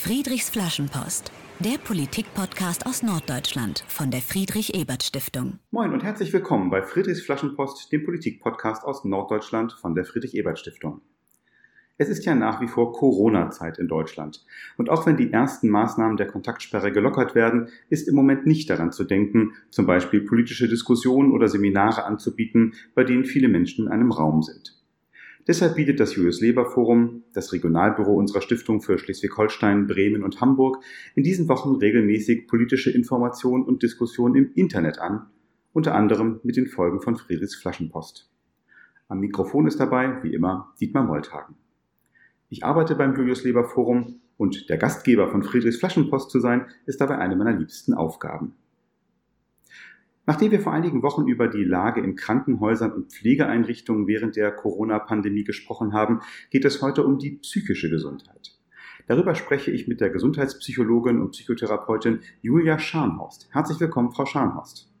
Friedrichs Flaschenpost, der Politik-Podcast aus Norddeutschland von der Friedrich-Ebert-Stiftung. Moin und herzlich willkommen bei Friedrichs Flaschenpost, dem Politik-Podcast aus Norddeutschland von der Friedrich-Ebert-Stiftung. Es ist ja nach wie vor Corona-Zeit in Deutschland. Und auch wenn die ersten Maßnahmen der Kontaktsperre gelockert werden, ist im Moment nicht daran zu denken, zum Beispiel politische Diskussionen oder Seminare anzubieten, bei denen viele Menschen in einem Raum sind. Deshalb bietet das Julius Leber Forum, das Regionalbüro unserer Stiftung für Schleswig-Holstein, Bremen und Hamburg, in diesen Wochen regelmäßig politische Informationen und Diskussionen im Internet an, unter anderem mit den Folgen von Friedrichs Flaschenpost. Am Mikrofon ist dabei, wie immer, Dietmar Molthagen. Ich arbeite beim Julius Leber Forum und der Gastgeber von Friedrichs Flaschenpost zu sein, ist dabei eine meiner liebsten Aufgaben. Nachdem wir vor einigen Wochen über die Lage in Krankenhäusern und Pflegeeinrichtungen während der Corona-Pandemie gesprochen haben, geht es heute um die psychische Gesundheit. Darüber spreche ich mit der Gesundheitspsychologin und Psychotherapeutin Julia Scharnhorst. Herzlich willkommen, Frau Scharnhorst.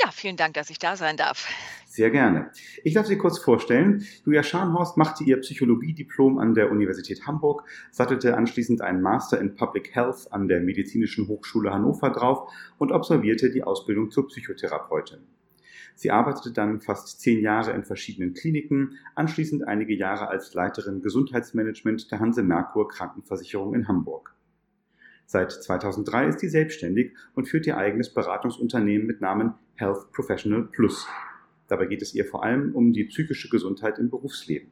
Ja, vielen Dank, dass ich da sein darf. Sehr gerne. Ich darf Sie kurz vorstellen. Julia Scharnhorst machte ihr Psychologiediplom an der Universität Hamburg, sattelte anschließend einen Master in Public Health an der Medizinischen Hochschule Hannover drauf und absolvierte die Ausbildung zur Psychotherapeutin. Sie arbeitete dann fast zehn Jahre in verschiedenen Kliniken, anschließend einige Jahre als Leiterin Gesundheitsmanagement der Hanse Merkur Krankenversicherung in Hamburg. Seit 2003 ist sie selbstständig und führt ihr eigenes Beratungsunternehmen mit Namen Health Professional Plus. Dabei geht es ihr vor allem um die psychische Gesundheit im Berufsleben.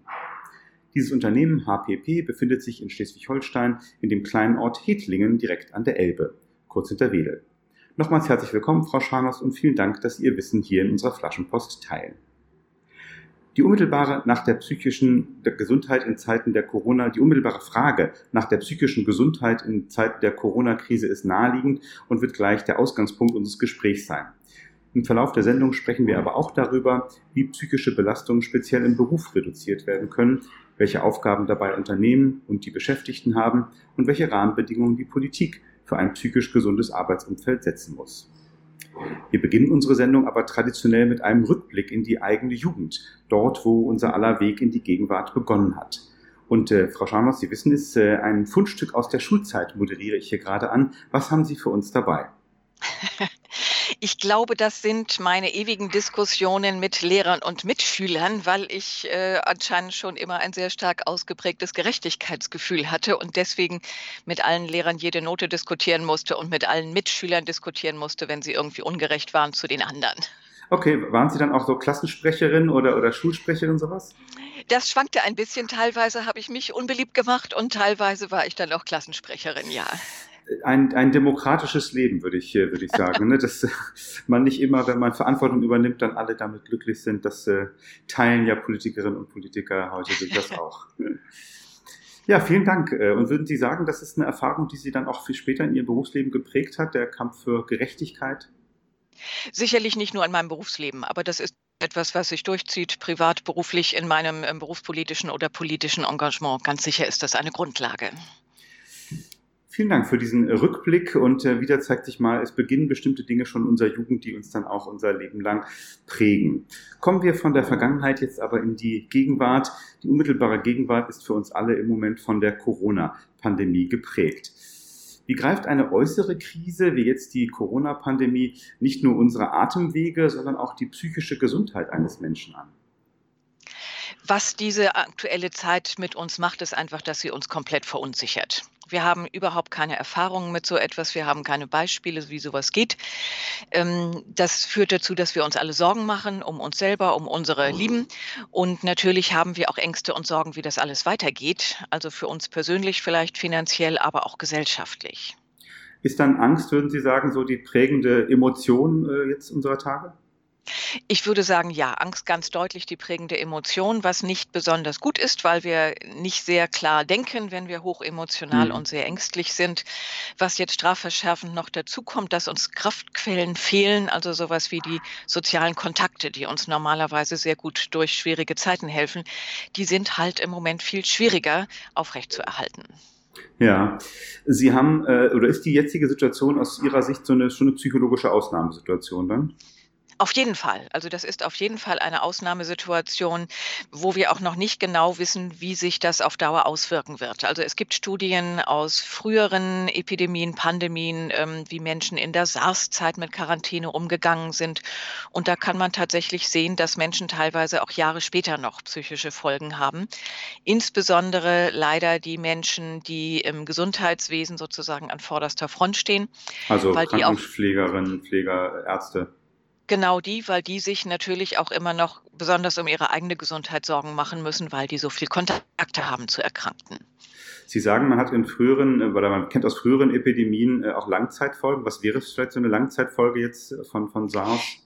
Dieses Unternehmen HPP befindet sich in Schleswig-Holstein in dem kleinen Ort Hedlingen direkt an der Elbe, kurz hinter Wedel. Nochmals herzlich willkommen, Frau Scharnos, und vielen Dank, dass Sie Ihr Wissen hier in unserer Flaschenpost teilen. Die unmittelbare nach der psychischen Gesundheit in Zeiten der Corona, die unmittelbare Frage nach der psychischen Gesundheit in Zeiten der Corona-Krise ist naheliegend und wird gleich der Ausgangspunkt unseres Gesprächs sein. Im Verlauf der Sendung sprechen wir aber auch darüber, wie psychische Belastungen speziell im Beruf reduziert werden können, welche Aufgaben dabei Unternehmen und die Beschäftigten haben und welche Rahmenbedingungen die Politik für ein psychisch gesundes Arbeitsumfeld setzen muss. Wir beginnen unsere Sendung aber traditionell mit einem Rückblick in die eigene Jugend, dort, wo unser aller Weg in die Gegenwart begonnen hat. Und äh, Frau Scharmers, Sie wissen es, äh, ein Fundstück aus der Schulzeit moderiere ich hier gerade an. Was haben Sie für uns dabei? Ich glaube, das sind meine ewigen Diskussionen mit Lehrern und Mitschülern, weil ich äh, anscheinend schon immer ein sehr stark ausgeprägtes Gerechtigkeitsgefühl hatte und deswegen mit allen Lehrern jede Note diskutieren musste und mit allen Mitschülern diskutieren musste, wenn sie irgendwie ungerecht waren zu den anderen. Okay, waren Sie dann auch so Klassensprecherin oder, oder Schulsprecherin sowas? Das schwankte ein bisschen. Teilweise habe ich mich unbeliebt gemacht und teilweise war ich dann auch Klassensprecherin, ja ein, ein demokratisches Leben, würde ich, würde ich sagen. ne? Dass man nicht immer, wenn man Verantwortung übernimmt, dann alle damit glücklich sind. Das äh, teilen ja Politikerinnen und Politiker heute sind das auch. Ja, vielen Dank. Äh, und würden Sie sagen, das ist eine Erfahrung, die Sie dann auch viel später in Ihrem Berufsleben geprägt hat, der Kampf für Gerechtigkeit? Sicherlich nicht nur in meinem Berufsleben, aber das ist etwas, was sich durchzieht, privat, beruflich in meinem ähm, berufspolitischen oder politischen Engagement. Ganz sicher ist das eine Grundlage. Vielen Dank für diesen Rückblick und äh, wieder zeigt sich mal, es beginnen bestimmte Dinge schon unserer Jugend, die uns dann auch unser Leben lang prägen. Kommen wir von der Vergangenheit jetzt aber in die Gegenwart. Die unmittelbare Gegenwart ist für uns alle im Moment von der Corona-Pandemie geprägt. Wie greift eine äußere Krise wie jetzt die Corona-Pandemie nicht nur unsere Atemwege, sondern auch die psychische Gesundheit eines Menschen an? Was diese aktuelle Zeit mit uns macht, ist einfach, dass sie uns komplett verunsichert. Wir haben überhaupt keine Erfahrungen mit so etwas. Wir haben keine Beispiele, wie sowas geht. Ähm, das führt dazu, dass wir uns alle Sorgen machen um uns selber, um unsere Lieben. Und natürlich haben wir auch Ängste und Sorgen, wie das alles weitergeht. Also für uns persönlich vielleicht finanziell, aber auch gesellschaftlich. Ist dann Angst, würden Sie sagen, so die prägende Emotion äh, jetzt unserer Tage? Ich würde sagen, ja, Angst ganz deutlich die prägende Emotion, was nicht besonders gut ist, weil wir nicht sehr klar denken, wenn wir hochemotional mhm. und sehr ängstlich sind. Was jetzt strafverschärfend noch dazu kommt, dass uns Kraftquellen fehlen, also sowas wie die sozialen Kontakte, die uns normalerweise sehr gut durch schwierige Zeiten helfen, die sind halt im Moment viel schwieriger aufrechtzuerhalten. Ja, Sie haben, äh, oder ist die jetzige Situation aus Ihrer Sicht so eine, schon eine psychologische Ausnahmesituation dann? Auf jeden Fall. Also das ist auf jeden Fall eine Ausnahmesituation, wo wir auch noch nicht genau wissen, wie sich das auf Dauer auswirken wird. Also es gibt Studien aus früheren Epidemien, Pandemien, ähm, wie Menschen in der SARS-Zeit mit Quarantäne umgegangen sind. Und da kann man tatsächlich sehen, dass Menschen teilweise auch Jahre später noch psychische Folgen haben. Insbesondere leider die Menschen, die im Gesundheitswesen sozusagen an vorderster Front stehen. Also Krankenpflegerinnen, Pfleger, Ärzte. Genau die, weil die sich natürlich auch immer noch besonders um ihre eigene Gesundheit Sorgen machen müssen, weil die so viel Kontakte haben zu Erkrankten. Sie sagen, man hat in früheren, äh, oder man kennt aus früheren Epidemien äh, auch Langzeitfolgen. Was wäre vielleicht so eine Langzeitfolge jetzt von, von SARS?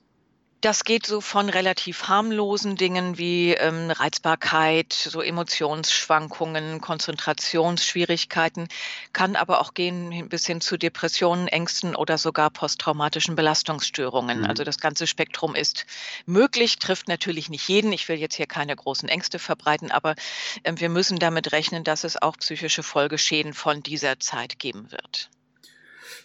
Das geht so von relativ harmlosen Dingen wie ähm, Reizbarkeit, so Emotionsschwankungen, Konzentrationsschwierigkeiten, kann aber auch gehen bis hin zu Depressionen, Ängsten oder sogar posttraumatischen Belastungsstörungen. Mhm. Also das ganze Spektrum ist möglich, trifft natürlich nicht jeden. Ich will jetzt hier keine großen Ängste verbreiten, aber äh, wir müssen damit rechnen, dass es auch psychische Folgeschäden von dieser Zeit geben wird.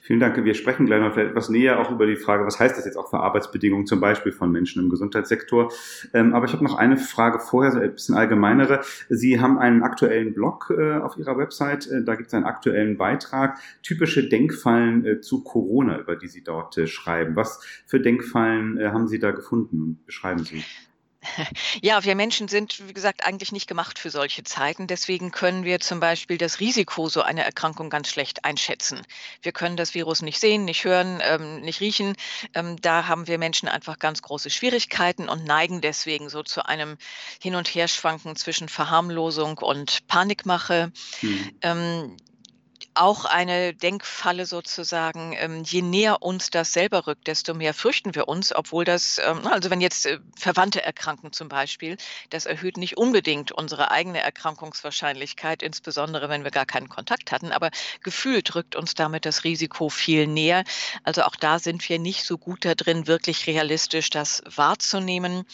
Vielen Dank. Wir sprechen gleich noch etwas näher auch über die Frage, was heißt das jetzt auch für Arbeitsbedingungen zum Beispiel von Menschen im Gesundheitssektor. Ähm, aber ich habe noch eine Frage vorher, so ein bisschen allgemeinere. Sie haben einen aktuellen Blog äh, auf Ihrer Website. Äh, da gibt es einen aktuellen Beitrag. Typische Denkfallen äh, zu Corona, über die Sie dort schreiben. Was für Denkfallen haben Sie da gefunden? Beschreiben Sie. Ja, wir Menschen sind, wie gesagt, eigentlich nicht gemacht für solche Zeiten. Deswegen können wir zum Beispiel das Risiko so einer Erkrankung ganz schlecht einschätzen. Wir können das Virus nicht sehen, nicht hören, ähm, nicht riechen. Ähm, da haben wir Menschen einfach ganz große Schwierigkeiten und neigen deswegen so zu einem Hin- und Herschwanken zwischen Verharmlosung und Panikmache. Hm. Ähm, auch eine Denkfalle sozusagen, ähm, je näher uns das selber rückt, desto mehr fürchten wir uns, obwohl das, ähm, also wenn jetzt äh, Verwandte erkranken zum Beispiel, das erhöht nicht unbedingt unsere eigene Erkrankungswahrscheinlichkeit, insbesondere wenn wir gar keinen Kontakt hatten, aber gefühlt rückt uns damit das Risiko viel näher. Also auch da sind wir nicht so gut da drin, wirklich realistisch das wahrzunehmen.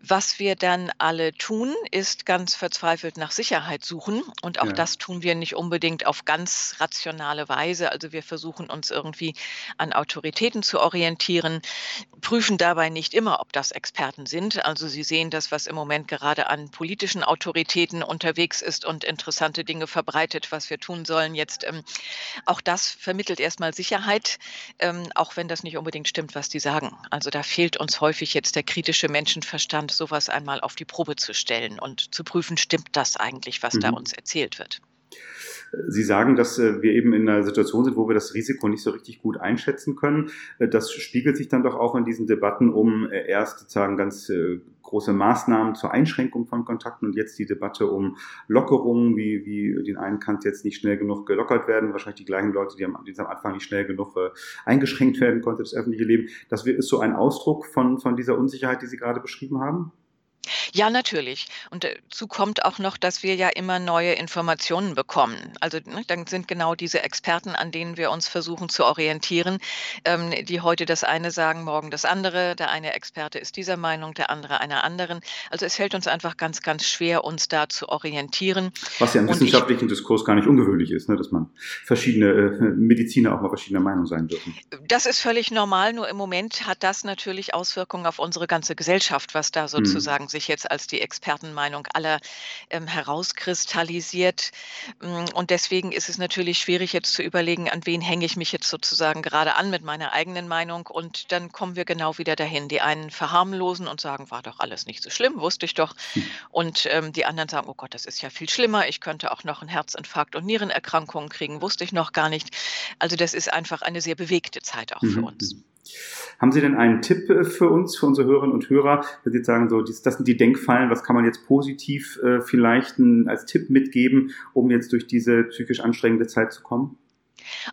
Was wir dann alle tun, ist ganz verzweifelt nach Sicherheit suchen und auch ja. das tun wir nicht unbedingt auf ganz rationale Weise. Also wir versuchen uns irgendwie an Autoritäten zu orientieren, prüfen dabei nicht immer, ob das Experten sind. Also Sie sehen das, was im Moment gerade an politischen Autoritäten unterwegs ist und interessante Dinge verbreitet, was wir tun sollen jetzt. Ähm, auch das vermittelt erstmal Sicherheit, ähm, auch wenn das nicht unbedingt stimmt, was die sagen. Also da fehlt uns häufig jetzt der kritische Menschenverstand, sowas einmal auf die Probe zu stellen und zu prüfen, stimmt das eigentlich, was mhm. da uns erzählt wird. Sie sagen, dass äh, wir eben in einer Situation sind, wo wir das Risiko nicht so richtig gut einschätzen können. Äh, das spiegelt sich dann doch auch in diesen Debatten um äh, erst sozusagen ganz große Maßnahmen zur Einschränkung von Kontakten und jetzt die Debatte um Lockerungen, wie, wie den einen kann jetzt nicht schnell genug gelockert werden, wahrscheinlich die gleichen Leute, die am, die am Anfang nicht schnell genug eingeschränkt werden konnte, das öffentliche Leben. Das ist so ein Ausdruck von, von dieser Unsicherheit, die Sie gerade beschrieben haben? Ja, natürlich. Und dazu kommt auch noch, dass wir ja immer neue Informationen bekommen. Also ne, dann sind genau diese Experten, an denen wir uns versuchen zu orientieren, ähm, die heute das eine sagen, morgen das andere. Der eine Experte ist dieser Meinung, der andere einer anderen. Also es fällt uns einfach ganz, ganz schwer, uns da zu orientieren. Was ja im wissenschaftlichen ich, Diskurs gar nicht ungewöhnlich ist, ne, dass man verschiedene äh, Mediziner auch mal verschiedener Meinung sein dürfen. Das ist völlig normal, nur im Moment hat das natürlich Auswirkungen auf unsere ganze Gesellschaft, was da hm. sozusagen hm. Sich jetzt als die Expertenmeinung aller ähm, herauskristallisiert. Mm, und deswegen ist es natürlich schwierig jetzt zu überlegen, an wen hänge ich mich jetzt sozusagen gerade an mit meiner eigenen Meinung. Und dann kommen wir genau wieder dahin. Die einen verharmlosen und sagen, war doch alles nicht so schlimm, wusste ich doch. Hm. Und ähm, die anderen sagen, oh Gott, das ist ja viel schlimmer. Ich könnte auch noch einen Herzinfarkt und Nierenerkrankungen kriegen, wusste ich noch gar nicht. Also das ist einfach eine sehr bewegte Zeit auch für mhm. uns. Haben Sie denn einen Tipp äh, für uns, für unsere Hörerinnen und Hörer, wenn Sie jetzt sagen, so, das sind die Denkfallen, was kann man jetzt positiv äh, vielleicht als Tipp mitgeben, um jetzt durch diese psychisch anstrengende Zeit zu kommen?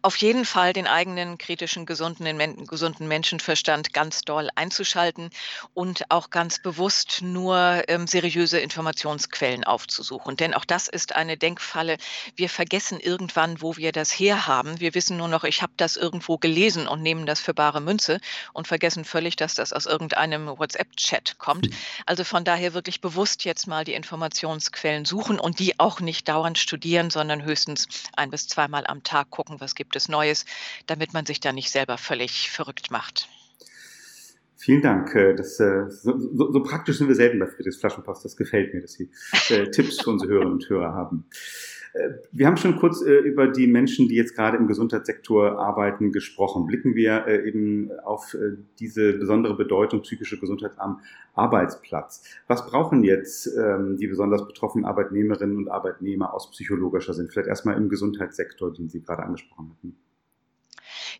Auf jeden Fall den eigenen kritischen, gesunden, gesunden Menschenverstand ganz doll einzuschalten und auch ganz bewusst nur ähm, seriöse Informationsquellen aufzusuchen. Denn auch das ist eine Denkfalle. Wir vergessen irgendwann, wo wir das herhaben. Wir wissen nur noch, ich habe das irgendwo gelesen und nehmen das für bare Münze und vergessen völlig, dass das aus irgendeinem WhatsApp-Chat kommt. Hm. Also von daher wirklich bewusst jetzt mal die Informationsquellen suchen und die auch nicht dauernd studieren, sondern höchstens ein bis zweimal am Tag gucken, was gibt es Neues, damit man sich da nicht selber völlig verrückt macht. Vielen Dank. Äh, das, äh, so, so, so, praktisch sind wir selten bei Friedrichs Flaschenpost. Das gefällt mir, dass Sie äh, Tipps für unsere Hörerinnen und Hörer haben. Äh, wir haben schon kurz äh, über die Menschen, die jetzt gerade im Gesundheitssektor arbeiten, gesprochen. Blicken wir äh, eben auf diese besondere Bedeutung psychische Gesundheit am Arbeitsplatz. Was brauchen jetzt ähm, die besonders betroffenen Arbeitnehmerinnen und Arbeitnehmer aus psychologischer Sicht? Vielleicht erstmal im Gesundheitssektor, den Sie gerade angesprochen hatten.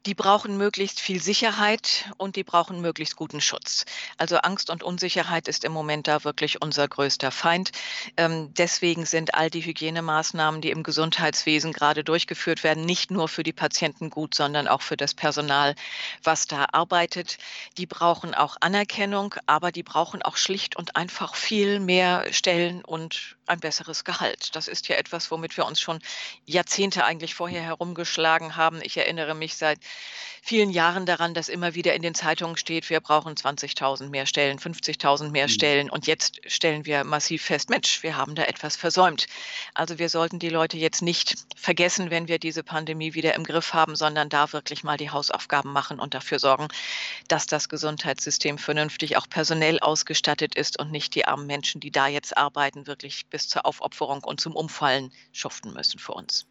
Die brauchen möglichst viel Sicherheit und die brauchen möglichst guten Schutz. Also Angst und Unsicherheit ist im Moment da wirklich unser größter Feind. Ähm, deswegen sind all die Hygienemaßnahmen, die im Gesundheitswesen gerade durchgeführt werden, nicht nur für die Patienten gut, sondern auch für das Personal, was da arbeitet. Die brauchen auch Anerkennung, aber die brauchen auch schlicht und einfach viel mehr Stellen und ein besseres Gehalt. Das ist ja etwas, womit wir uns schon Jahrzehnte eigentlich vorher herumgeschlagen haben. Ich erinnere mich seit vielen Jahren daran, dass immer wieder in den Zeitungen steht, wir brauchen 20.000 mehr Stellen, 50.000 mehr mhm. Stellen. Und jetzt stellen wir massiv fest, Mensch, wir haben da etwas versäumt. Also wir sollten die Leute jetzt nicht vergessen, wenn wir diese Pandemie wieder im Griff haben, sondern da wirklich mal die Hausaufgaben machen und dafür sorgen, dass das Gesundheitssystem vernünftig auch personell ausgestattet ist und nicht die armen Menschen, die da jetzt arbeiten, wirklich bis zur Aufopferung und zum Umfallen schuften müssen für uns.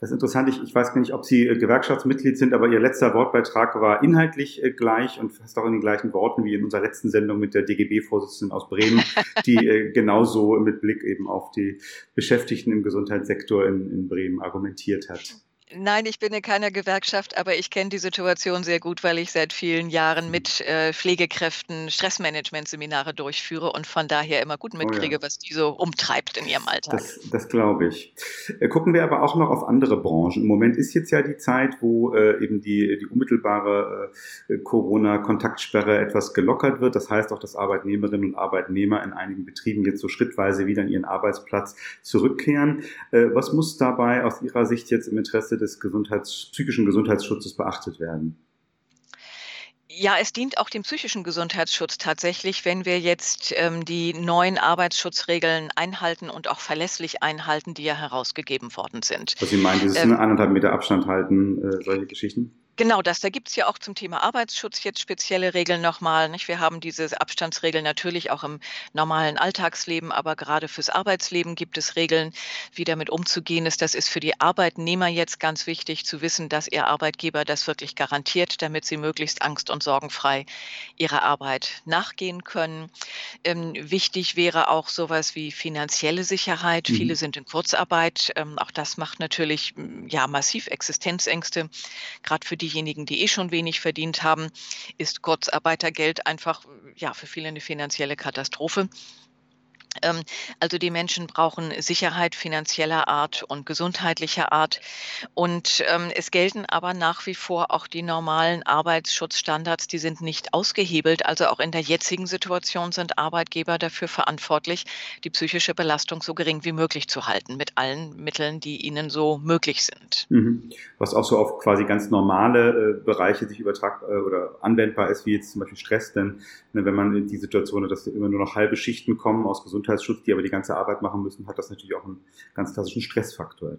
Das ist interessant. Ich, ich weiß gar nicht, ob Sie äh, Gewerkschaftsmitglied sind, aber Ihr letzter Wortbeitrag war inhaltlich äh, gleich und fast auch in den gleichen Worten wie in unserer letzten Sendung mit der DGB-Vorsitzenden aus Bremen, die äh, genauso mit Blick eben auf die Beschäftigten im Gesundheitssektor in, in Bremen argumentiert hat. Nein, ich bin in keiner Gewerkschaft, aber ich kenne die Situation sehr gut, weil ich seit vielen Jahren mit äh, Pflegekräften Stressmanagement-Seminare durchführe und von daher immer gut mitkriege, oh ja. was die so umtreibt in ihrem Alltag. Das, das glaube ich. Äh, gucken wir aber auch noch auf andere Branchen. Im Moment ist jetzt ja die Zeit, wo äh, eben die, die unmittelbare äh, Corona-Kontaktsperre etwas gelockert wird. Das heißt auch, dass Arbeitnehmerinnen und Arbeitnehmer in einigen Betrieben jetzt so schrittweise wieder an ihren Arbeitsplatz zurückkehren. Äh, was muss dabei aus Ihrer Sicht jetzt im Interesse des Gesundheits-, psychischen Gesundheitsschutzes beachtet werden? Ja, es dient auch dem psychischen Gesundheitsschutz tatsächlich, wenn wir jetzt ähm, die neuen Arbeitsschutzregeln einhalten und auch verlässlich einhalten, die ja herausgegeben worden sind. Was Sie meinen, dieses ähm, anderthalb Meter Abstand halten, äh, solche Geschichten? Genau das. Da gibt es ja auch zum Thema Arbeitsschutz jetzt spezielle Regeln nochmal. Nicht? Wir haben diese Abstandsregeln natürlich auch im normalen Alltagsleben, aber gerade fürs Arbeitsleben gibt es Regeln, wie damit umzugehen ist. Das ist für die Arbeitnehmer jetzt ganz wichtig zu wissen, dass ihr Arbeitgeber das wirklich garantiert, damit sie möglichst angst- und sorgenfrei ihrer Arbeit nachgehen können. Ähm, wichtig wäre auch sowas wie finanzielle Sicherheit. Mhm. Viele sind in Kurzarbeit. Ähm, auch das macht natürlich ja massiv Existenzängste, gerade für die diejenigen, die eh schon wenig verdient haben, ist Kurzarbeitergeld einfach ja für viele eine finanzielle Katastrophe. Ähm, also die Menschen brauchen Sicherheit finanzieller Art und gesundheitlicher Art. Und ähm, es gelten aber nach wie vor auch die normalen Arbeitsschutzstandards, die sind nicht ausgehebelt. Also auch in der jetzigen Situation sind Arbeitgeber dafür verantwortlich, die psychische Belastung so gering wie möglich zu halten, mit allen Mitteln, die ihnen so möglich sind. Mhm. Was auch so auf quasi ganz normale äh, Bereiche sich übertragt äh, oder anwendbar ist, wie jetzt zum Beispiel Stress, denn ne, wenn man in die Situation hat, dass immer nur noch halbe Schichten kommen aus Gesundheit Gesundheitsschutz, die aber die ganze Arbeit machen müssen, hat das natürlich auch einen ganz klassischen Stressfaktor.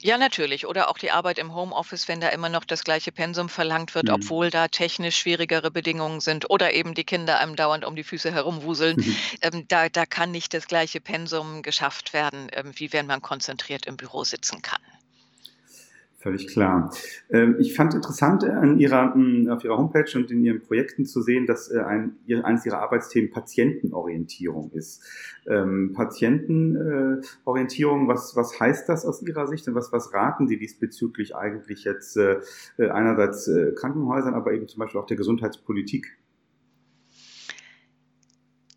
Ja, natürlich. Oder auch die Arbeit im Homeoffice, wenn da immer noch das gleiche Pensum verlangt wird, mhm. obwohl da technisch schwierigere Bedingungen sind oder eben die Kinder einem dauernd um die Füße herumwuseln. Mhm. Ähm, da, da kann nicht das gleiche Pensum geschafft werden, ähm, wie wenn man konzentriert im Büro sitzen kann. Völlig klar. Ähm, ich fand interessant äh, an ihrer, hm, auf Ihrer Homepage und in Ihren Projekten zu sehen, dass äh, ein, eines Ihrer Arbeitsthemen Patientenorientierung ist. Ähm, Patientenorientierung, was, was heißt das aus Ihrer Sicht und was, was raten Sie diesbezüglich eigentlich jetzt äh, einerseits Krankenhäusern, aber eben zum Beispiel auch der Gesundheitspolitik?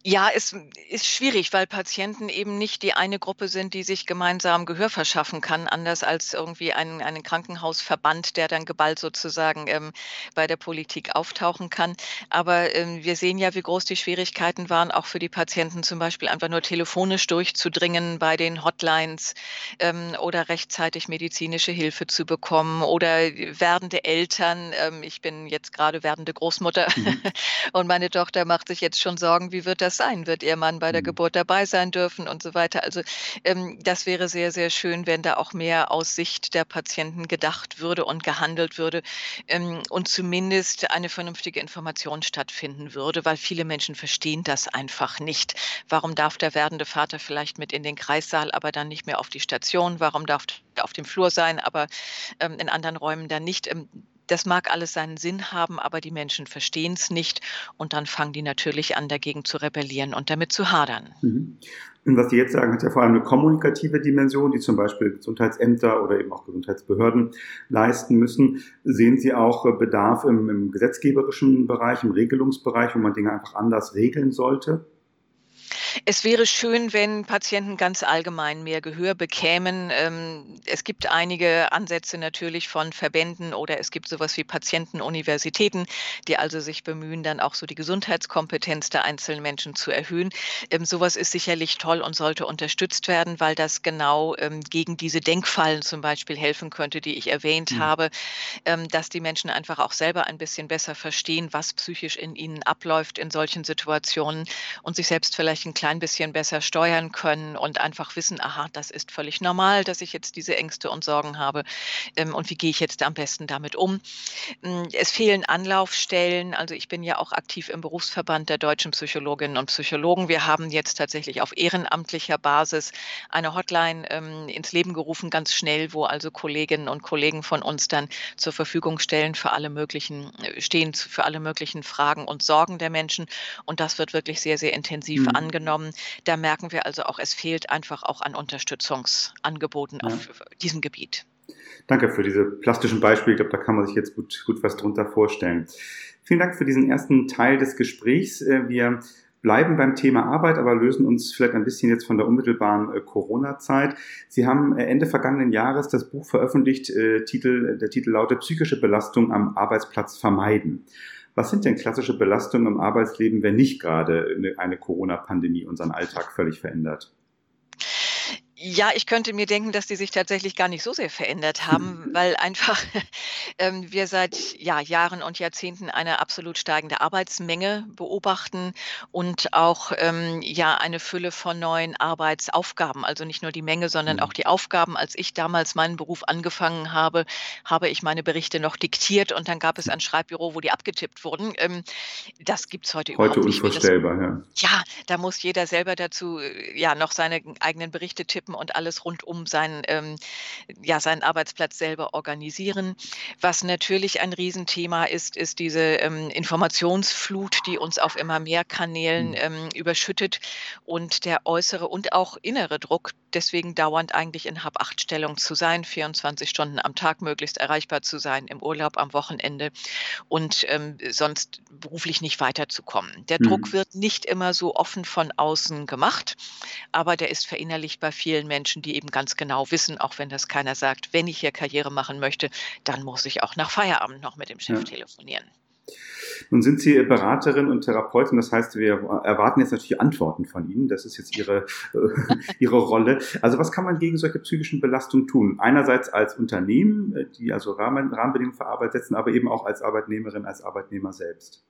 Ja, es ist schwierig, weil Patienten eben nicht die eine Gruppe sind, die sich gemeinsam Gehör verschaffen kann, anders als irgendwie ein, ein Krankenhausverband, der dann geballt sozusagen ähm, bei der Politik auftauchen kann. Aber ähm, wir sehen ja, wie groß die Schwierigkeiten waren, auch für die Patienten zum Beispiel einfach nur telefonisch durchzudringen bei den Hotlines ähm, oder rechtzeitig medizinische Hilfe zu bekommen oder werdende Eltern. Ähm, ich bin jetzt gerade werdende Großmutter mhm. und meine Tochter macht sich jetzt schon Sorgen, wie wird das sein? Wird Ihr Mann bei der mhm. Geburt dabei sein dürfen und so weiter? Also ähm, das wäre sehr, sehr schön, wenn da auch mehr aus Sicht der Patienten gedacht würde und gehandelt würde ähm, und zumindest eine vernünftige Information stattfinden würde, weil viele Menschen verstehen das einfach nicht. Warum darf der werdende Vater vielleicht mit in den Kreissaal, aber dann nicht mehr auf die Station? Warum darf er auf dem Flur sein, aber ähm, in anderen Räumen dann nicht? Das mag alles seinen Sinn haben, aber die Menschen verstehen es nicht und dann fangen die natürlich an, dagegen zu rebellieren und damit zu hadern. Mhm. Und was Sie jetzt sagen, hat ja vor allem eine kommunikative Dimension, die zum Beispiel Gesundheitsämter oder eben auch Gesundheitsbehörden leisten müssen. Sehen Sie auch Bedarf im, im gesetzgeberischen Bereich, im Regelungsbereich, wo man Dinge einfach anders regeln sollte? Es wäre schön, wenn Patienten ganz allgemein mehr Gehör bekämen. Ähm, es gibt einige Ansätze natürlich von Verbänden oder es gibt sowas wie Patientenuniversitäten, die also sich bemühen, dann auch so die Gesundheitskompetenz der einzelnen Menschen zu erhöhen. Ähm, sowas ist sicherlich toll und sollte unterstützt werden, weil das genau ähm, gegen diese Denkfallen zum Beispiel helfen könnte, die ich erwähnt mhm. habe, dass die Menschen einfach auch selber ein bisschen besser verstehen, was psychisch in ihnen abläuft in solchen Situationen und sich selbst vielleicht ein klein bisschen besser steuern können und einfach wissen, aha, das ist völlig normal, dass ich jetzt diese Ängste und Sorgen habe ähm, und wie gehe ich jetzt am besten damit um. Hm, es fehlen Anlaufstellen, also ich bin ja auch aktiv im Berufsverband der deutschen Psychologinnen und Psychologen. Wir haben jetzt tatsächlich auf ehrenamtlicher Basis eine Hotline ähm, ins Leben gerufen, ganz schnell, wo also Kolleginnen und Kollegen von uns dann zur Verfügung stellen für alle möglichen, äh, stehen für alle möglichen Fragen und Sorgen der Menschen. Und das wird wirklich sehr, sehr intensiv mhm. Angenommen genommen. Da merken wir also auch, es fehlt einfach auch an Unterstützungsangeboten ja. auf diesem Gebiet. Danke für diese plastischen Beispiele. Ich glaube, da kann man sich jetzt gut, gut was drunter vorstellen. Vielen Dank für diesen ersten Teil des Gesprächs. Äh, wir bleiben beim Thema Arbeit, aber lösen uns vielleicht ein bisschen jetzt von der unmittelbaren äh, Corona-Zeit. Sie haben äh, Ende vergangenen Jahres das Buch veröffentlicht, Titel, der Titel lautet Psychische Belastung am Arbeitsplatz vermeiden. Was sind denn klassische Belastungen im Arbeitsleben, wenn nicht gerade eine Corona-Pandemie unseren Alltag völlig verändert? Ja, ich könnte mir denken, dass die sich tatsächlich gar nicht so sehr verändert haben, weil einfach ähm, wir seit ja, Jahren und Jahrzehnten eine absolut steigende Arbeitsmenge beobachten und auch ähm, ja eine Fülle von neuen Arbeitsaufgaben. Also nicht nur die Menge, sondern mhm. auch die Aufgaben. Als ich damals meinen Beruf angefangen habe, habe ich meine Berichte noch diktiert und dann gab es ein Schreibbüro, wo die abgetippt wurden. Ähm, das gibt es heute, heute überhaupt nicht. Heute unvorstellbar, ja. Ja, da muss jeder selber dazu äh, ja noch seine eigenen Berichte tippen Treppen und alles rund um seinen, ähm, ja, seinen Arbeitsplatz selber organisieren. Was natürlich ein Riesenthema ist, ist diese ähm, Informationsflut, die uns auf immer mehr Kanälen mhm. ähm, überschüttet und der äußere und auch innere Druck, deswegen dauernd eigentlich in Hab-Acht-Stellung zu sein, 24 Stunden am Tag möglichst erreichbar zu sein, im Urlaub, am Wochenende und ähm, sonst beruflich nicht weiterzukommen. Der mhm. Druck wird nicht immer so offen von außen gemacht, aber der ist verinnerlicht bei vielen Menschen, die eben ganz genau wissen, auch wenn das keiner sagt, wenn ich hier Karriere machen möchte, dann muss ich auch nach Feierabend noch mit dem Chef ja. telefonieren. Nun sind Sie Beraterin und Therapeutin, das heißt, wir erwarten jetzt natürlich Antworten von Ihnen. Das ist jetzt Ihre, äh, Ihre Rolle. Also was kann man gegen solche psychischen Belastungen tun? Einerseits als Unternehmen, äh, die also Rahmen, Rahmenbedingungen für Arbeit setzen, aber eben auch als Arbeitnehmerin, als Arbeitnehmer selbst.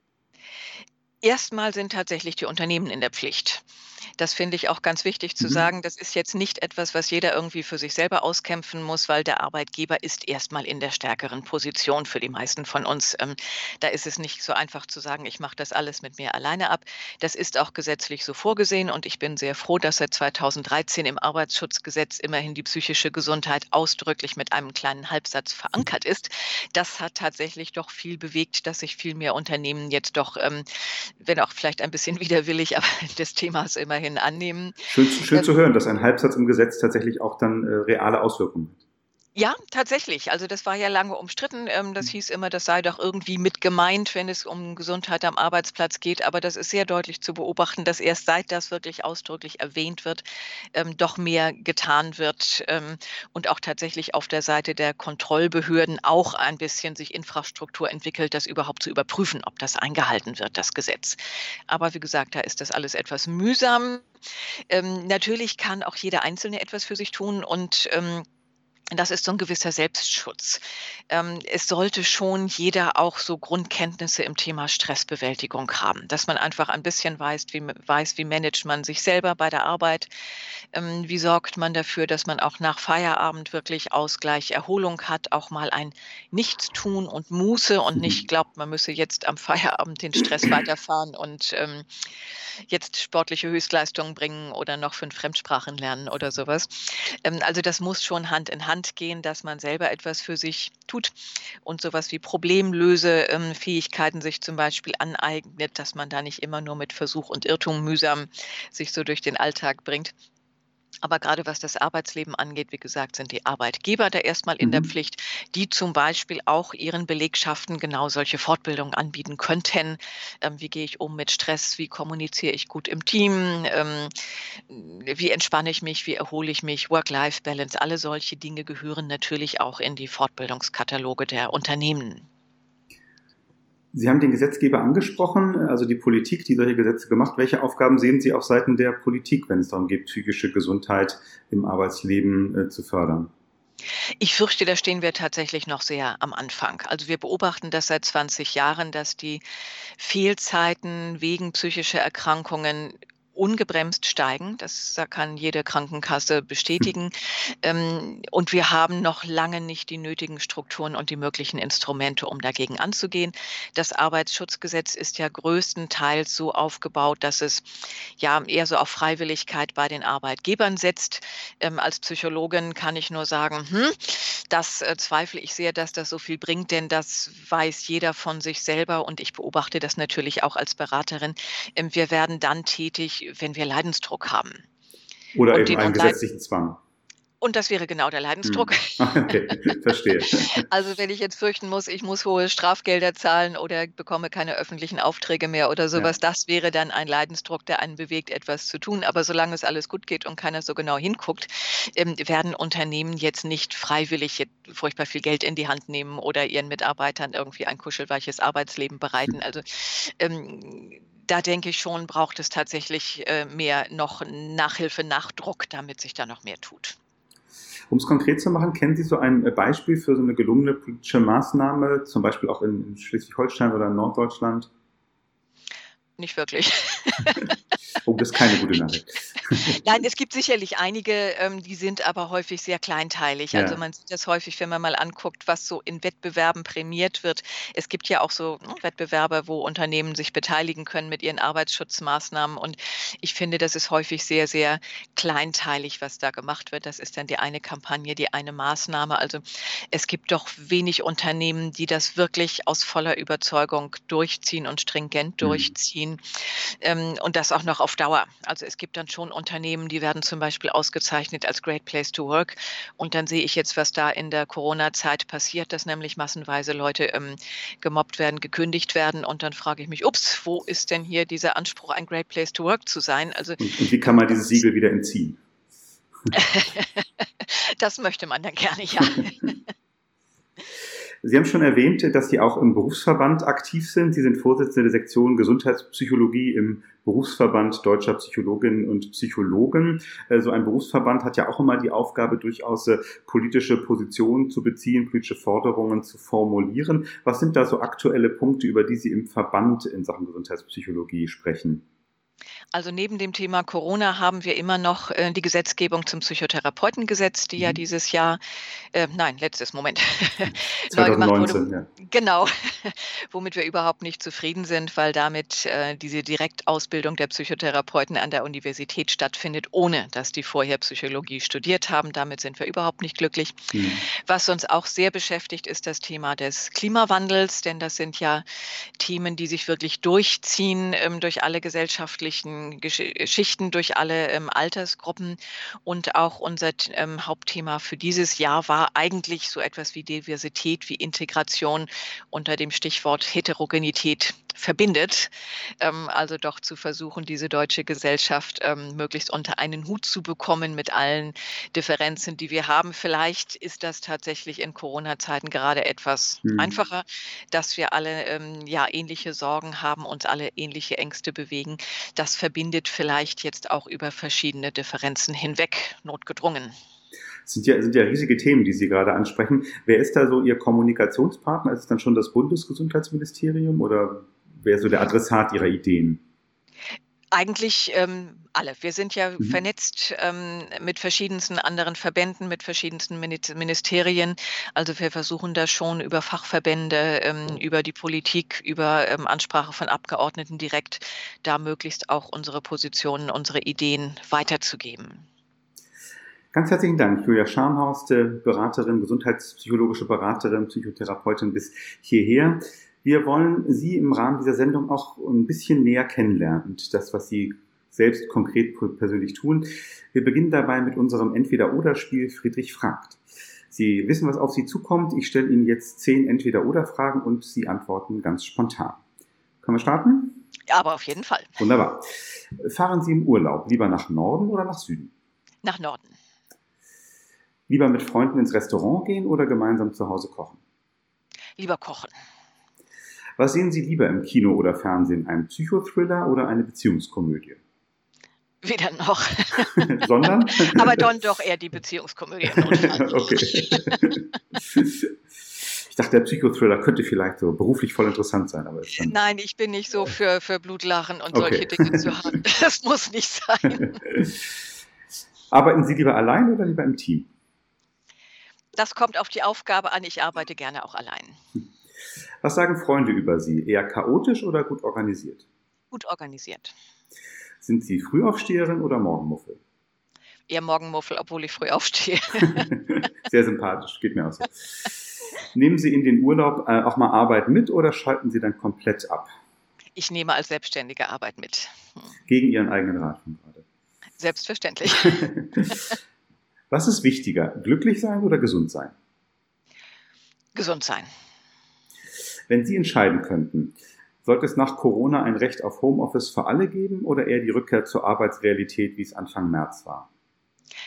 Erstmal sind tatsächlich die Unternehmen in der Pflicht. Das finde ich auch ganz wichtig zu mhm. sagen. Das ist jetzt nicht etwas, was jeder irgendwie für sich selber auskämpfen muss, weil der Arbeitgeber ist erstmal in der stärkeren Position für die meisten von uns. Ähm, da ist es nicht so einfach zu sagen, ich mache das alles mit mir alleine ab. Das ist auch gesetzlich so vorgesehen und ich bin sehr froh, dass seit 2013 im Arbeitsschutzgesetz immerhin die psychische Gesundheit ausdrücklich mit einem kleinen Halbsatz verankert ist. Das hat tatsächlich doch viel bewegt, dass sich viel mehr Unternehmen jetzt doch, ähm, wenn auch vielleicht ein bisschen widerwillig, aber des Themas im immerhin annehmen. Schön, schön ähm, zu hören, dass ein Halbsatz im Gesetz tatsächlich auch dann äh, reale Auswirkungen hat. Ja, tatsächlich. Also das war ja lange umstritten. Ähm, das hm. hieß immer, das sei doch irgendwie mit gemeint, wenn es um Gesundheit am Arbeitsplatz geht. Aber das ist sehr deutlich zu beobachten, dass erst seit das wirklich ausdrücklich erwähnt wird, ähm, doch mehr getan wird ähm, und auch tatsächlich auf der Seite der Kontrollbehörden auch ein bisschen sich Infrastruktur entwickelt, das überhaupt zu überprüfen, ob das eingehalten wird, das Gesetz. Aber wie gesagt, da ist das alles etwas mühsam. natürlich kann auch jeder Einzelne etwas für sich tun und das ist so ein gewisser Selbstschutz. Ähm, es sollte schon jeder auch so Grundkenntnisse im Thema Stressbewältigung haben, dass man einfach ein bisschen weiß, wie weiß, wie managt man sich selber bei der Arbeit, ähm, wie sorgt man dafür, dass man auch nach Feierabend wirklich Ausgleich, Erholung hat, auch mal ein Nichtstun und Muße und nicht mhm. glaubt, man müsse jetzt am Feierabend den Stress weiterfahren und, ähm, jetzt sportliche Höchstleistungen bringen oder noch fünf Fremdsprachen lernen oder sowas. Also das muss schon Hand in Hand gehen, dass man selber etwas für sich tut und sowas wie Problemlösefähigkeiten sich zum Beispiel aneignet, dass man da nicht immer nur mit Versuch und Irrtum mühsam sich so durch den Alltag bringt. Aber gerade was das Arbeitsleben angeht, wie gesagt, sind die Arbeitgeber da erstmal in der mhm. Pflicht, die zum Beispiel auch ihren Belegschaften genau solche Fortbildungen anbieten könnten. Ähm, wie gehe ich um mit Stress? Wie kommuniziere ich gut im Team? Ähm, wie entspanne ich mich? Wie erhole ich mich? Work-Life-Balance, alle solche Dinge gehören natürlich auch in die Fortbildungskataloge der Unternehmen. Sie haben den Gesetzgeber angesprochen, also die Politik, die solche Gesetze gemacht. Welche Aufgaben sehen Sie auf Seiten der Politik, wenn es darum geht, psychische Gesundheit im Arbeitsleben äh, zu fördern? Ich fürchte, da stehen wir tatsächlich noch sehr am Anfang. Also wir beobachten das seit 20 Jahren, dass die Fehlzeiten wegen psychischer Erkrankungen ungebremst steigen. Das kann jede Krankenkasse bestätigen. Ähm, und wir haben noch lange nicht die nötigen Strukturen und die möglichen Instrumente, um dagegen anzugehen. Das Arbeitsschutzgesetz ist ja größtenteils so aufgebaut, dass es ja eher so auf Freiwilligkeit bei den Arbeitgebern setzt. Ähm, als Psychologin kann ich nur sagen, hm, das äh, zweifle ich sehr, dass das so viel bringt, denn das weiß jeder von sich selber und ich beobachte das natürlich auch als Beraterin. Ähm, wir werden dann tätig, wenn wir Leidensdruck haben. Oder und eben einen gesetzlichen Zwang. Und das wäre genau der Leidensdruck. Hm. Okay, verstehe. Also wenn ich jetzt fürchten muss, ich muss hohe Strafgelder zahlen oder bekomme keine öffentlichen Aufträge mehr oder sowas, ja. das wäre dann ein Leidensdruck, der einen bewegt, etwas zu tun. Aber solange es alles gut geht und keiner so genau hinguckt, ähm, werden Unternehmen jetzt nicht freiwillig furchtbar viel Geld in die Hand nehmen oder ihren Mitarbeitern irgendwie ein kuschelweiches Arbeitsleben bereiten. Also ähm, da denke ich schon, braucht es tatsächlich äh, mehr noch Nachhilfe, Nachdruck, damit sich da noch mehr tut. Um es konkret zu machen, kennen Sie so ein äh, Beispiel für so eine gelungene politische Maßnahme, zum Beispiel auch in Schleswig-Holstein oder in Norddeutschland? Nicht wirklich. Oh, das ist keine gute Nachricht. Nein, es gibt sicherlich einige, ähm, die sind aber häufig sehr kleinteilig. Also man sieht das häufig, wenn man mal anguckt, was so in Wettbewerben prämiert wird. Es gibt ja auch so hm, Wettbewerbe, wo Unternehmen sich beteiligen können mit ihren Arbeitsschutzmaßnahmen. Und ich finde, das ist häufig sehr, sehr kleinteilig, was da gemacht wird. Das ist dann die eine Kampagne, die eine Maßnahme. Also es gibt doch wenig Unternehmen, die das wirklich aus voller Überzeugung durchziehen und stringent Mhm. durchziehen. Ähm, und das auch noch auf Dauer. Also es gibt dann schon Unternehmen, die werden zum Beispiel ausgezeichnet als Great Place to Work. Und dann sehe ich jetzt, was da in der Corona-Zeit passiert, dass nämlich massenweise Leute ähm, gemobbt werden, gekündigt werden. Und dann frage ich mich, ups, wo ist denn hier dieser Anspruch, ein Great Place to Work zu sein? Also, und, und wie kann man dieses Siegel wieder entziehen? das möchte man dann gerne, ja. Sie haben schon erwähnt, dass Sie auch im Berufsverband aktiv sind. Sie sind Vorsitzende der Sektion Gesundheitspsychologie im Berufsverband deutscher Psychologinnen und Psychologen. Äh, so ein Berufsverband hat ja auch immer die Aufgabe, durchaus äh, politische Positionen zu beziehen, politische Forderungen zu formulieren. Was sind da so aktuelle Punkte, über die Sie im Verband in Sachen Gesundheitspsychologie sprechen? Also neben dem Thema Corona haben wir immer noch äh, die Gesetzgebung zum Psychotherapeutengesetz, die mhm. ja dieses Jahr, äh, nein, letztes Moment, 2019, neu gemacht wurde. Ja. Genau, womit wir überhaupt nicht zufrieden sind, weil damit äh, diese Direktausbildung der Psychotherapeuten an der Universität stattfindet, ohne dass die vorher Psychologie studiert haben. Damit sind wir überhaupt nicht glücklich. Mhm. Was uns auch sehr beschäftigt, ist das Thema des Klimawandels, denn das sind ja Themen, die sich wirklich durchziehen ähm, durch alle gesellschaftlichen unterschiedlichen Geschichten durch alle ähm, Altersgruppen. Und auch unser ähm, Hauptthema für dieses Jahr war eigentlich so etwas wie Diversität, wie Integration unter dem Stichwort Heterogenität verbindet. Ähm, also doch zu versuchen, diese deutsche Gesellschaft ähm, möglichst unter einen Hut zu bekommen mit allen Differenzen, die wir haben. Vielleicht ist das tatsächlich in Corona-Zeiten gerade etwas mhm. einfacher, dass wir alle ähm, ja ähnliche Sorgen haben, uns alle ähnliche Ängste bewegen. Das verbindet vielleicht jetzt auch über verschiedene Differenzen hinweg, notgedrungen. Das sind ja, sind ja riesige Themen, die Sie gerade ansprechen. Wer ist da so Ihr Kommunikationspartner? Ist es dann schon das Bundesgesundheitsministerium oder wer ist so der Adressat Ihrer Ideen? Eigentlich ähm, alle. Wir sind ja mhm. vernetzt ähm, mit verschiedensten anderen Verbänden, mit verschiedensten Ministerien. Also wir versuchen da schon über Fachverbände, ähm, über die Politik, über ähm, Ansprache von Abgeordneten direkt da möglichst auch unsere Positionen, unsere Ideen weiterzugeben. Ganz herzlichen Dank, Julia Scharnhorst, Beraterin, gesundheitspsychologische Beraterin, Psychotherapeutin bis hierher. Wir wollen Sie im Rahmen dieser Sendung auch ein bisschen näher kennenlernen und das, was Sie selbst konkret persönlich tun. Wir beginnen dabei mit unserem Entweder-Oder-Spiel Friedrich fragt. Sie wissen, was auf Sie zukommt. Ich stelle Ihnen jetzt zehn Entweder-Oder-Fragen und Sie antworten ganz spontan. Können wir starten? Ja, aber auf jeden Fall. Wunderbar. Fahren Sie im Urlaub lieber nach Norden oder nach Süden? Nach Norden. Lieber mit Freunden ins Restaurant gehen oder gemeinsam zu Hause kochen? Lieber kochen. Was sehen Sie lieber im Kino oder Fernsehen? Einen Psychothriller oder eine Beziehungskomödie? Weder noch. Sondern? Aber dann doch eher die Beziehungskomödie. okay. Ich dachte, der Psychothriller könnte vielleicht so beruflich voll interessant sein. Aber Nein, ich bin nicht so für, für Blutlachen und okay. solche Dinge zu haben. Das muss nicht sein. Arbeiten Sie lieber allein oder lieber im Team? Das kommt auf die Aufgabe an. Ich arbeite gerne auch allein. Was sagen Freunde über Sie? Eher chaotisch oder gut organisiert? Gut organisiert. Sind Sie Frühaufsteherin oder Morgenmuffel? Eher Morgenmuffel, obwohl ich früh aufstehe. Sehr sympathisch, geht mir auch so. Nehmen Sie in den Urlaub äh, auch mal Arbeit mit oder schalten Sie dann komplett ab? Ich nehme als Selbstständige Arbeit mit. Gegen Ihren eigenen Rat von gerade. Selbstverständlich. Was ist wichtiger, glücklich sein oder gesund sein? Gesund sein. Wenn Sie entscheiden könnten, sollte es nach Corona ein Recht auf Homeoffice für alle geben oder eher die Rückkehr zur Arbeitsrealität, wie es Anfang März war?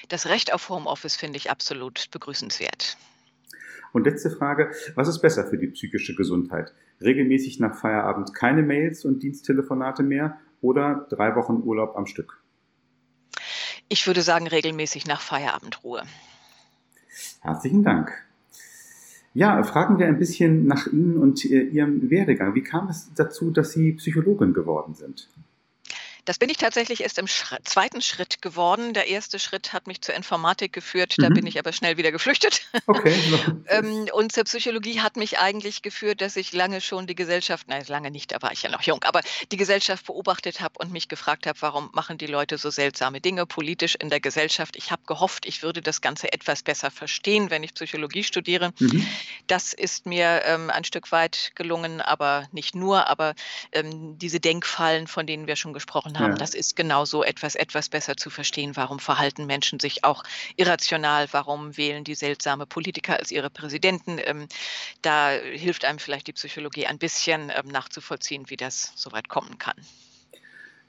Das Recht auf Homeoffice finde ich absolut begrüßenswert. Und letzte Frage, was ist besser für die psychische Gesundheit? Regelmäßig nach Feierabend keine Mails und Diensttelefonate mehr oder drei Wochen Urlaub am Stück? Ich würde sagen, regelmäßig nach Feierabendruhe. Herzlichen Dank. Ja, fragen wir ein bisschen nach Ihnen und äh, Ihrem Werdegang. Wie kam es dazu, dass Sie Psychologin geworden sind? Das bin ich tatsächlich erst im Schritt, zweiten Schritt geworden. Der erste Schritt hat mich zur Informatik geführt, da mhm. bin ich aber schnell wieder geflüchtet. Okay. ähm, und zur Psychologie hat mich eigentlich geführt, dass ich lange schon die Gesellschaft, nein, lange nicht, da war ich ja noch jung, aber die Gesellschaft beobachtet habe und mich gefragt habe, warum machen die Leute so seltsame Dinge politisch in der Gesellschaft. Ich habe gehofft, ich würde das Ganze etwas besser verstehen, wenn ich Psychologie studiere. Mhm. Das ist mir ähm, ein Stück weit gelungen, aber nicht nur, aber ähm, diese Denkfallen, von denen wir schon gesprochen gesprochen haben. Ja. Das ist genau so etwas, etwas besser zu verstehen. Warum verhalten Menschen sich auch irrational? Warum wählen die seltsame Politiker als ihre Präsidenten? Ähm, da hilft einem vielleicht die Psychologie ein bisschen ähm, nachzuvollziehen, wie das so weit kommen kann.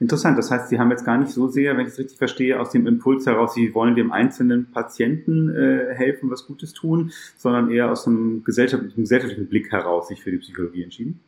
Interessant, das heißt, Sie haben jetzt gar nicht so sehr, wenn ich es richtig verstehe, aus dem Impuls heraus, Sie wollen dem einzelnen Patienten äh, helfen, was Gutes tun, sondern eher aus einem gesellschaftlichen, gesellschaftlichen Blick heraus sich für die Psychologie entschieden?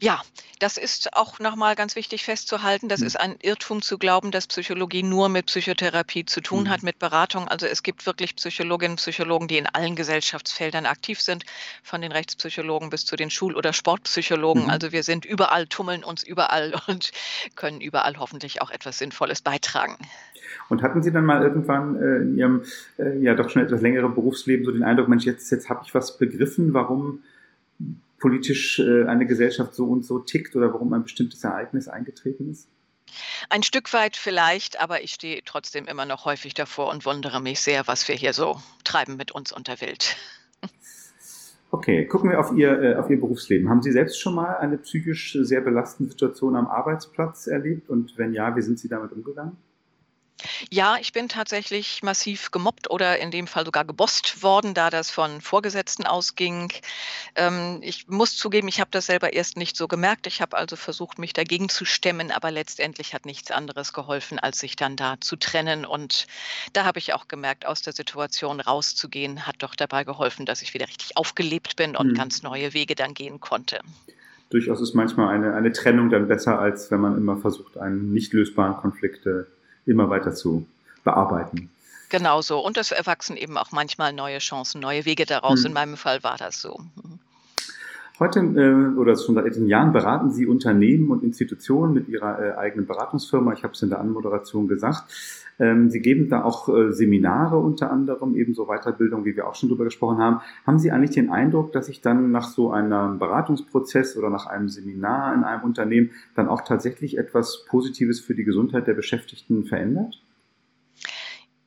Ja, das ist auch nochmal ganz wichtig festzuhalten. Das mhm. ist ein Irrtum zu glauben, dass Psychologie nur mit Psychotherapie zu tun mhm. hat, mit Beratung. Also es gibt wirklich Psychologinnen und Psychologen, die in allen Gesellschaftsfeldern aktiv sind, von den Rechtspsychologen bis zu den Schul- oder Sportpsychologen. Mhm. Also wir sind überall, tummeln uns überall und können überall hoffentlich auch etwas Sinnvolles beitragen. Und hatten Sie dann mal irgendwann äh, in Ihrem äh, ja doch schon etwas längeren Berufsleben so den Eindruck, Mensch, jetzt, jetzt habe ich was begriffen, warum politisch äh, eine Gesellschaft so und so tickt oder warum ein bestimmtes Ereignis eingetreten ist? Ein Stück weit vielleicht, aber ich stehe trotzdem immer noch häufig davor und wundere mich sehr, was wir hier so treiben mit uns unter Wild. Okay, gucken wir auf Ihr, äh, auf Ihr Berufsleben. Haben Sie selbst schon mal eine psychisch sehr belastende Situation am Arbeitsplatz erlebt? Und wenn ja, wie sind Sie damit umgegangen? Ja, ich bin tatsächlich massiv gemobbt oder in dem Fall sogar gebosst worden, da das von Vorgesetzten ausging. Ähm, ich muss zugeben, ich habe das selber erst nicht so gemerkt. Ich habe also versucht, mich dagegen zu stemmen, aber letztendlich hat nichts anderes geholfen, als sich dann da zu trennen. Und da habe ich auch gemerkt, aus der Situation rauszugehen, hat doch dabei geholfen, dass ich wieder richtig aufgelebt bin und mhm. ganz neue Wege dann gehen konnte durchaus ist manchmal eine, eine Trennung dann besser, als wenn man immer versucht, einen nicht lösbaren Konflikt immer weiter zu bearbeiten. Genau so. Und es erwachsen eben auch manchmal neue Chancen, neue Wege daraus. Hm. In meinem Fall war das so. Heute äh, oder schon seit etlichen Jahren beraten Sie Unternehmen und Institutionen mit Ihrer äh, eigenen Beratungsfirma. Ich habe es in der Anmoderation gesagt. Ähm, Sie geben da auch äh, Seminare unter anderem, ebenso Weiterbildung, wie wir auch schon drüber gesprochen haben. Haben Sie eigentlich den Eindruck, dass sich dann nach so einem Beratungsprozess oder nach einem Seminar in einem Unternehmen dann auch tatsächlich etwas Positives für die Gesundheit der Beschäftigten verändert?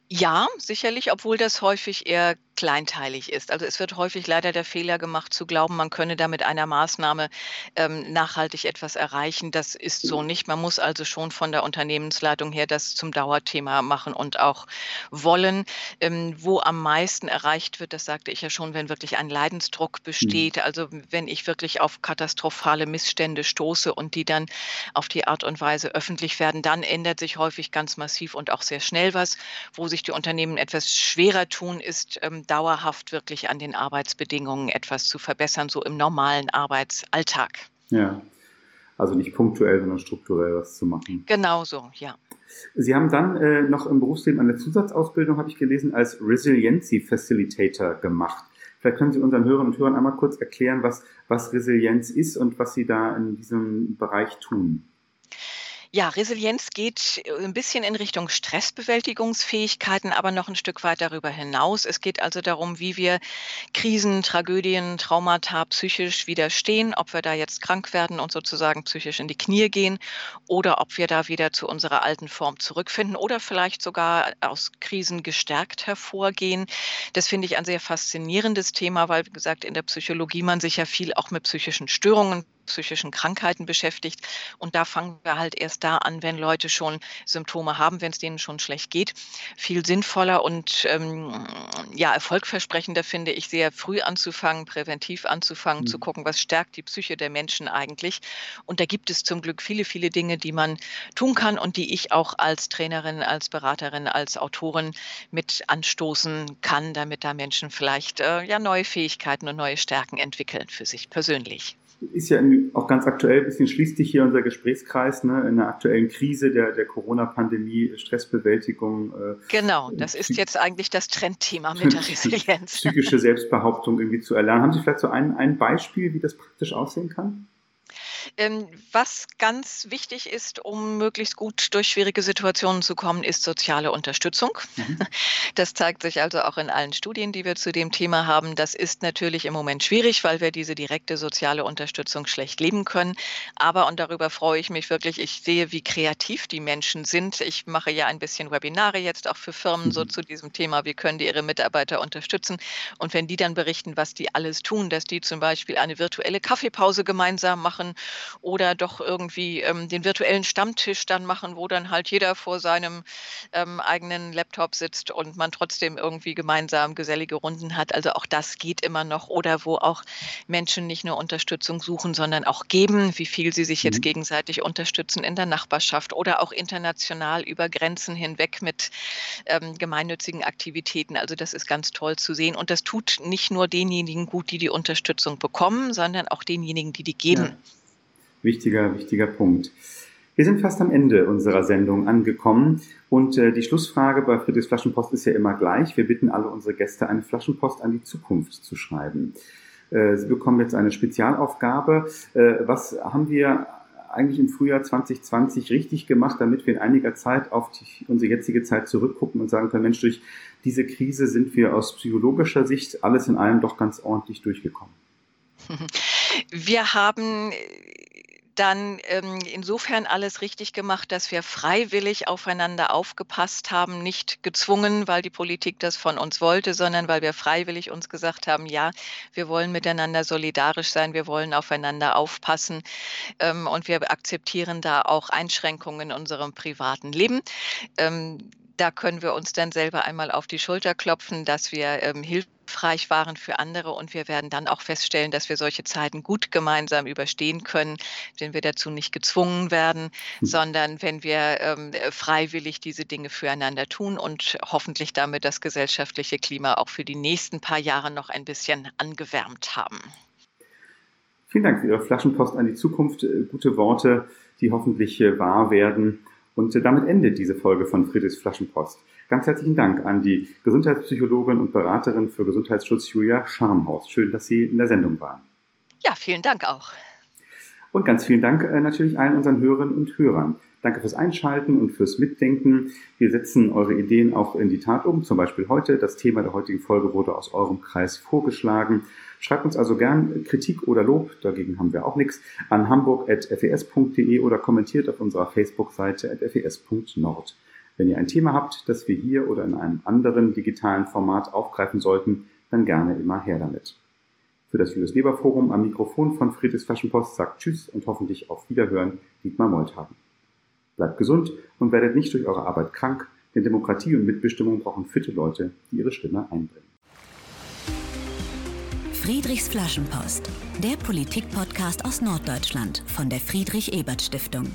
Ja, sicherlich, obwohl das häufig eher kleinteilig ist. Also es wird häufig leider der Fehler gemacht, zu glauben, man könne da mit einer Maßnahme ähm, nachhaltig etwas erreichen. Das ist so nicht. Man muss also schon von der Unternehmensleitung her das zum Dauerthema machen und auch wollen. Ähm, wo am meisten erreicht wird, das sagte ich ja schon, wenn wirklich ein Leidensdruck mhm. besteht. Also wenn ich wirklich auf katastrophale Missstände stoße und die dann auf die Art und Weise öffentlich werden, dann ändert sich häufig ganz massiv und auch sehr schnell was. Wo sich die Unternehmen etwas schwerer tun, ist ähm, dauerhaft wirklich an den Arbeitsbedingungen etwas zu verbessern, so im normalen Arbeitsalltag. Ja, also nicht punktuell, sondern strukturell was zu machen. Genau so, ja. Sie haben dann äh, noch im Berufsleben eine Zusatzausbildung, habe ich gelesen, als Resiliency Facilitator gemacht. Vielleicht können Sie unseren Hörern und Hörern einmal kurz erklären, was, was Resilienz ist und was Sie da in diesem Bereich tun. Ja, Resilienz geht äh, ein bisschen in Richtung Stressbewältigungsfähigkeiten, aber noch ein Stück weit darüber hinaus. Es geht also darum, wie wir Krisen, Tragödien, Traumata psychisch widerstehen, ob wir da jetzt krank werden und sozusagen psychisch in die Knie gehen oder ob wir da wieder zu unserer alten Form zurückfinden oder vielleicht sogar aus Krisen gestärkt hervorgehen. Das finde ich ein sehr faszinierendes Thema, weil, wie gesagt, in der Psychologie man sich ja viel auch mit psychischen Störungen psychischen Krankheiten beschäftigt. Und da fangen wir halt erst da an, wenn Leute schon Symptome haben, wenn es denen schon schlecht geht. Viel sinnvoller und ähm, ja, erfolgversprechender finde ich sehr früh anzufangen, präventiv anzufangen, mhm. zu gucken, was stärkt die Psyche der Menschen eigentlich. Und da gibt es zum Glück viele, viele Dinge, die man tun kann und die ich auch als Trainerin, als Beraterin, als Autorin mit anstoßen kann, damit da Menschen vielleicht äh, ja neue Fähigkeiten und neue Stärken entwickeln für sich persönlich ist ja auch ganz aktuell, ein bisschen schließt sich hier unser Gesprächskreis, ne, in der aktuellen Krise der, der Corona-Pandemie, Stressbewältigung. Äh, genau, das ist jetzt eigentlich das Trendthema mit der Resilienz. Psychische Selbstbehauptung irgendwie zu erlernen. Haben Sie vielleicht so ein, ein Beispiel, wie das praktisch aussehen kann? Ähm, was ganz wichtig ist, um möglichst gut durch schwierige Situationen zu kommen, ist soziale Unterstützung. Mhm. Das zeigt sich also auch in allen Studien, die wir zu dem Thema haben. Das ist natürlich im Moment schwierig, weil wir diese direkte soziale Unterstützung schlecht leben können. Aber, und darüber freue ich mich wirklich, ich sehe, wie kreativ die Menschen sind. Ich mache ja ein bisschen Webinare jetzt auch für Firmen mhm. so zu diesem Thema, wie können die ihre Mitarbeiter unterstützen. Und wenn die dann berichten, was die alles tun, dass die zum Beispiel eine virtuelle Kaffeepause gemeinsam machen oder doch irgendwie ähm, den virtuellen Stammtisch dann machen, wo dann halt jeder vor seinem ähm, eigenen Laptop sitzt und man trotzdem irgendwie gemeinsam gesellige Runden hat. Also auch das geht immer noch oder wo auch Menschen nicht nur Unterstützung suchen, sondern auch geben, wie viel sie sich jetzt mhm. gegenseitig unterstützen in der Nachbarschaft oder auch international über Grenzen hinweg mit ähm, gemeinnützigen Aktivitäten. Also das ist ganz toll zu sehen und das tut nicht nur denjenigen gut, die die Unterstützung bekommen, sondern auch denjenigen, die die geben. Ja. Wichtiger, wichtiger Punkt. Wir sind fast am Ende unserer Sendung angekommen und äh, die Schlussfrage bei Friedrichs Flaschenpost ist ja immer gleich. Wir bitten alle unsere Gäste, eine Flaschenpost an die Zukunft zu schreiben. Äh, Sie bekommen jetzt eine Spezialaufgabe. Äh, was haben wir eigentlich im Frühjahr 2020 richtig gemacht, damit wir in einiger Zeit auf die, unsere jetzige Zeit zurückgucken und sagen können, Mensch, durch diese Krise sind wir aus psychologischer Sicht alles in allem doch ganz ordentlich durchgekommen. Wir haben dann ähm, insofern alles richtig gemacht, dass wir freiwillig aufeinander aufgepasst haben, nicht gezwungen, weil die Politik das von uns wollte, sondern weil wir freiwillig uns gesagt haben, ja, wir wollen miteinander solidarisch sein, wir wollen aufeinander aufpassen ähm, und wir akzeptieren da auch Einschränkungen in unserem privaten Leben. Ähm, da können wir uns dann selber einmal auf die Schulter klopfen, dass wir ähm, hilfreich waren für andere und wir werden dann auch feststellen, dass wir solche Zeiten gut gemeinsam überstehen können, wenn wir dazu nicht gezwungen werden, mhm. sondern wenn wir ähm, freiwillig diese Dinge füreinander tun und hoffentlich damit das gesellschaftliche Klima auch für die nächsten paar Jahre noch ein bisschen angewärmt haben. Vielen Dank für Ihre Flaschenpost an die Zukunft. Äh, gute Worte, die hoffentlich äh, wahr werden. Und damit endet diese Folge von Friedrichs Flaschenpost. Ganz herzlichen Dank an die Gesundheitspsychologin und Beraterin für Gesundheitsschutz Julia Scharnhaus. Schön, dass Sie in der Sendung waren. Ja, vielen Dank auch. Und ganz vielen Dank äh, natürlich allen unseren Hörerinnen und Hörern. Danke fürs Einschalten und fürs Mitdenken. Wir setzen eure Ideen auch in die Tat um. Zum Beispiel heute. Das Thema der heutigen Folge wurde aus eurem Kreis vorgeschlagen. Schreibt uns also gern Kritik oder Lob, dagegen haben wir auch nichts, an hamburg.fes.de oder kommentiert auf unserer Facebook-Seite fes.nord. Wenn ihr ein Thema habt, das wir hier oder in einem anderen digitalen Format aufgreifen sollten, dann gerne immer her damit. Für das Julius Leber Forum am Mikrofon von Friedrichs Flaschenpost sagt Tschüss und hoffentlich auf Wiederhören Dietmar Molthagen. Bleibt gesund und werdet nicht durch eure Arbeit krank, denn Demokratie und Mitbestimmung brauchen fitte Leute, die ihre Stimme einbringen. Friedrichs Flaschenpost, der Politik-Podcast aus Norddeutschland von der Friedrich-Ebert-Stiftung.